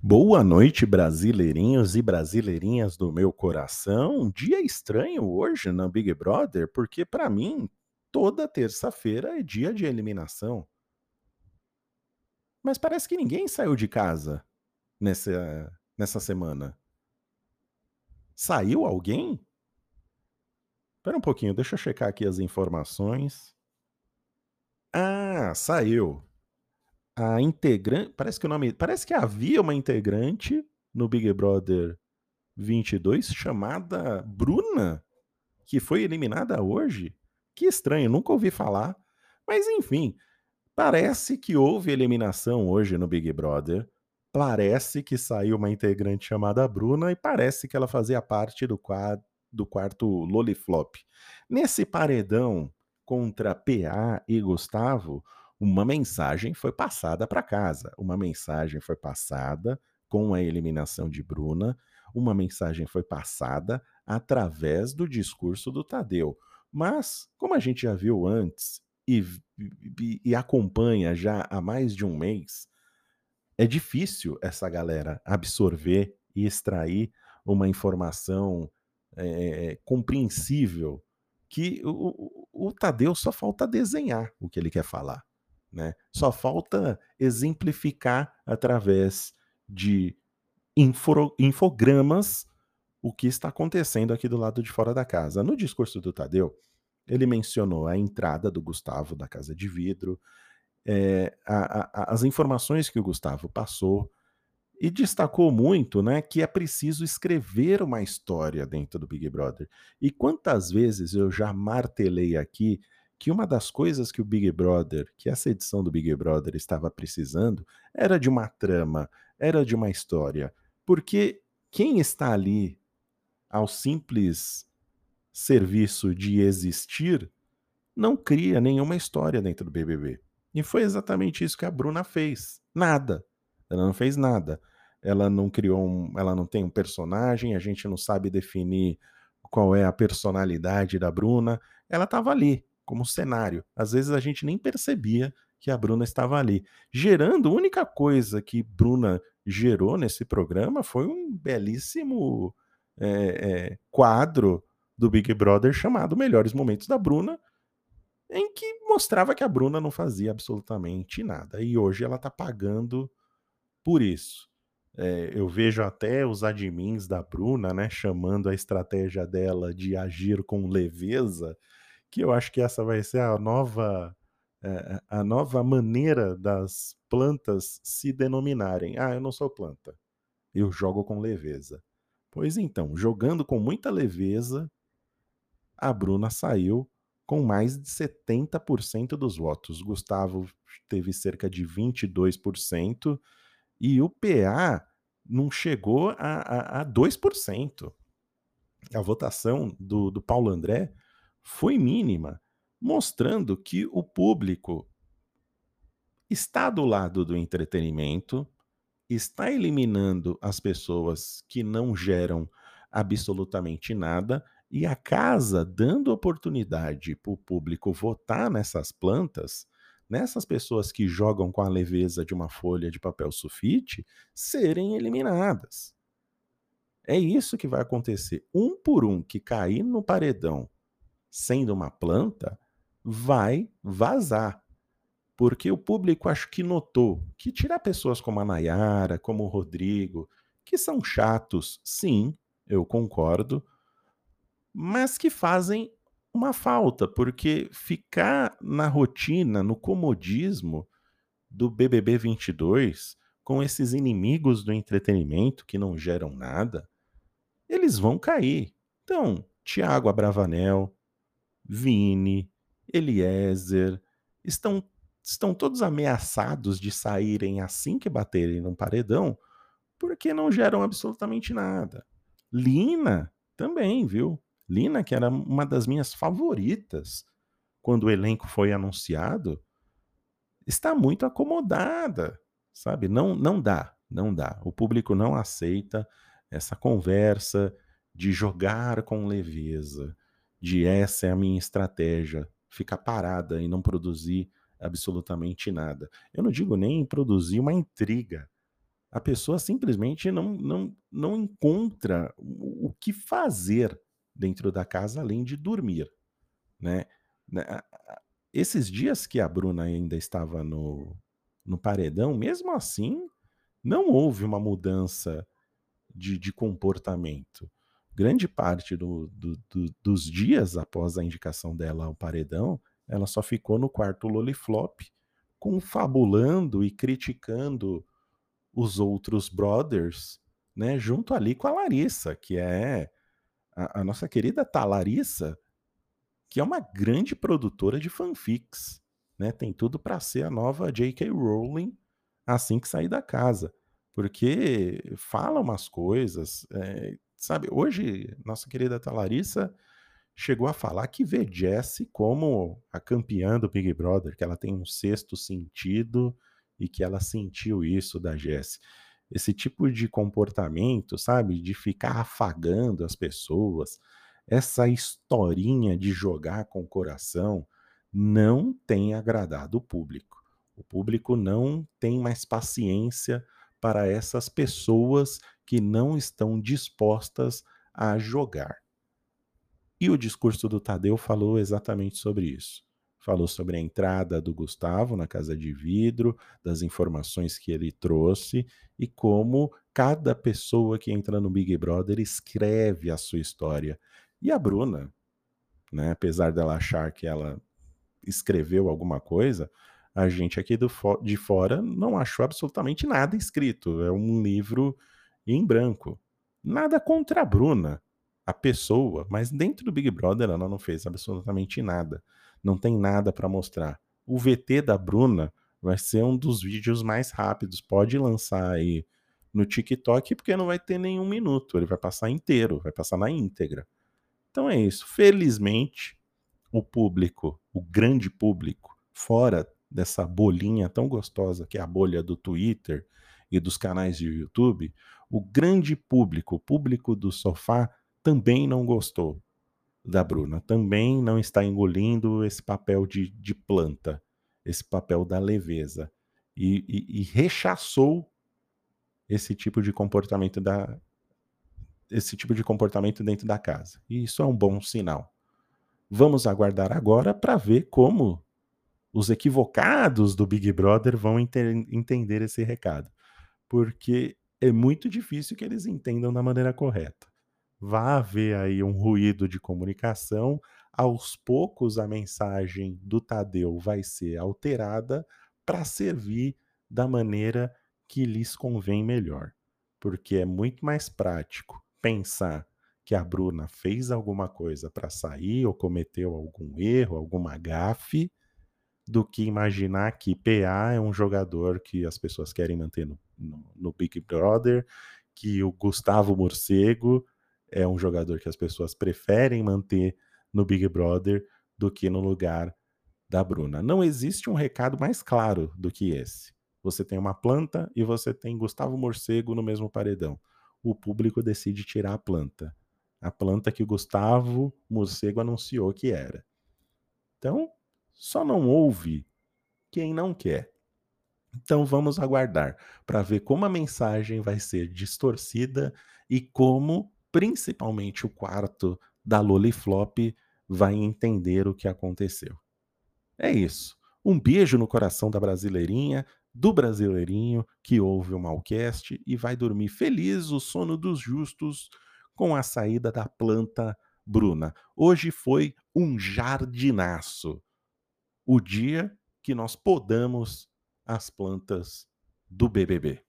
Boa noite, brasileirinhos e brasileirinhas do meu coração. Um dia estranho hoje na Big Brother, porque para mim toda terça-feira é dia de eliminação. Mas parece que ninguém saiu de casa nessa, nessa semana. Saiu alguém? Espera um pouquinho, deixa eu checar aqui as informações. Ah, saiu a integrante. Parece que o nome. Parece que havia uma integrante no Big Brother 22 chamada Bruna, que foi eliminada hoje. Que estranho, nunca ouvi falar. Mas enfim, parece que houve eliminação hoje no Big Brother. Parece que saiu uma integrante chamada Bruna e parece que ela fazia parte do, do quarto Loliflop. Nesse paredão contra PA e Gustavo, uma mensagem foi passada para casa. Uma mensagem foi passada com a eliminação de Bruna, uma mensagem foi passada através do discurso do Tadeu. Mas, como a gente já viu antes e, e, e acompanha já há mais de um mês, é difícil essa galera absorver e extrair uma informação é, compreensível que o, o, o Tadeu só falta desenhar o que ele quer falar. Né? Só falta exemplificar através de info, infogramas o que está acontecendo aqui do lado de fora da casa. No discurso do Tadeu, ele mencionou a entrada do Gustavo da Casa de Vidro, é, a, a, as informações que o Gustavo passou, e destacou muito né, que é preciso escrever uma história dentro do Big Brother. E quantas vezes eu já martelei aqui que uma das coisas que o Big Brother, que essa edição do Big Brother estava precisando, era de uma trama, era de uma história. Porque quem está ali ao simples serviço de existir não cria nenhuma história dentro do BBB. E foi exatamente isso que a Bruna fez. Nada. Ela não fez nada. Ela não criou um, ela não tem um personagem, a gente não sabe definir qual é a personalidade da Bruna. Ela estava ali como cenário. Às vezes a gente nem percebia que a Bruna estava ali. Gerando, a única coisa que Bruna gerou nesse programa foi um belíssimo é, é, quadro do Big Brother chamado Melhores Momentos da Bruna, em que mostrava que a Bruna não fazia absolutamente nada. E hoje ela está pagando por isso. É, eu vejo até os admins da Bruna, né, chamando a estratégia dela de agir com leveza que eu acho que essa vai ser a nova é, a nova maneira das plantas se denominarem. Ah, eu não sou planta. Eu jogo com leveza. Pois então, jogando com muita leveza, a Bruna saiu com mais de 70% dos votos. Gustavo teve cerca de 22% e o PA não chegou a, a, a 2%. A votação do, do Paulo André foi mínima, mostrando que o público está do lado do entretenimento, está eliminando as pessoas que não geram absolutamente nada e a casa dando oportunidade para o público votar nessas plantas, nessas pessoas que jogam com a leveza de uma folha de papel sulfite, serem eliminadas. É isso que vai acontecer. Um por um que cair no paredão sendo uma planta, vai vazar. Porque o público acho que notou que tirar pessoas como a Nayara, como o Rodrigo, que são chatos, sim, eu concordo, mas que fazem uma falta, porque ficar na rotina, no comodismo do BBB 22, com esses inimigos do entretenimento que não geram nada, eles vão cair. Então, Tiago Abravanel, Vini, Eliezer, estão, estão todos ameaçados de saírem assim que baterem num paredão, porque não geram absolutamente nada. Lina também, viu? Lina, que era uma das minhas favoritas quando o elenco foi anunciado, está muito acomodada, sabe? Não, não dá, não dá. O público não aceita essa conversa de jogar com leveza, de essa é a minha estratégia, ficar parada e não produzir absolutamente nada. Eu não digo nem produzir uma intriga, a pessoa simplesmente não, não, não encontra o, que fazer dentro da casa além de dormir, né? Né, esses dias que a Bruna ainda estava no, no paredão, mesmo assim, não houve uma mudança de, de comportamento. Grande parte do, do, do, dos dias após a indicação dela ao paredão, ela só ficou no quarto Loliflop, confabulando e criticando os outros brothers, né, junto ali com a Larissa, que é a, a nossa querida Talarissa, que é uma grande produtora de fanfics, né? Tem tudo para ser a nova J.K. Rowling assim que sair da casa, porque fala umas coisas, é, sabe? Hoje nossa querida Talarissa chegou a falar que vê Jessie como a campeã do Big Brother, que ela tem um sexto sentido e que ela sentiu isso da Jessie. Esse tipo de comportamento, sabe, de ficar afagando as pessoas, essa historinha de jogar com o coração não tem agradado o público. O público não tem mais paciência para essas pessoas que não estão dispostas a jogar. E o discurso do Tadeu falou exatamente sobre isso. Falou sobre a entrada do Gustavo na casa de vidro, das informações que ele trouxe e como cada pessoa que entra no Big Brother escreve a sua história e a Bruna, né, apesar dela achar que ela escreveu alguma coisa, a gente aqui do, de fora não achou absolutamente nada escrito. É um livro em branco. Nada contra a Bruna, a pessoa, mas dentro do Big Brother ela não fez absolutamente nada. Não tem nada para mostrar. O VT da Bruna vai ser um dos vídeos mais rápidos. Pode lançar aí no TikTok, porque não vai ter nenhum minuto. Ele vai passar inteiro, vai passar na íntegra. Então é isso. Felizmente, o público, o grande público, fora dessa bolinha tão gostosa que é a bolha do Twitter e dos canais de YouTube, o grande público, o público do sofá, também não gostou da Bruna, também não está engolindo esse papel de, de planta, esse papel da leveza, e, e, e rechaçou esse tipo de comportamento da, esse tipo de comportamento dentro da casa. E isso é um bom sinal. Vamos aguardar agora para ver como os equivocados do Big Brother vão entender esse recado. Porque é muito difícil que eles entendam da maneira correta. Vai haver aí um ruído de comunicação, aos poucos a mensagem do Tadeu vai ser alterada para servir da maneira que lhes convém melhor. Porque é muito mais prático pensar que a Bruna fez alguma coisa para sair ou cometeu algum erro, alguma gafe, do que imaginar que PA é um jogador que as pessoas querem manter no, no, no Big Brother, que o Gustavo Morcego é um jogador que as pessoas preferem manter no Big Brother do que no lugar da Bruna. Não existe um recado mais claro do que esse. Você tem uma planta e você tem Gustavo Morcego no mesmo paredão o público decide tirar a planta. A planta que o Gustavo Morcego anunciou que era. Então, só não ouve quem não quer. Então vamos aguardar para ver como a mensagem vai ser distorcida e como, principalmente, o quarto da Loliflop vai entender o que aconteceu. É isso. Um beijo no coração da brasileirinha do brasileirinho que ouve o Malcast e vai dormir feliz o sono dos justos com a saída da planta Bruna. Hoje foi um jardinaço. O dia que nós podamos as plantas do BBB.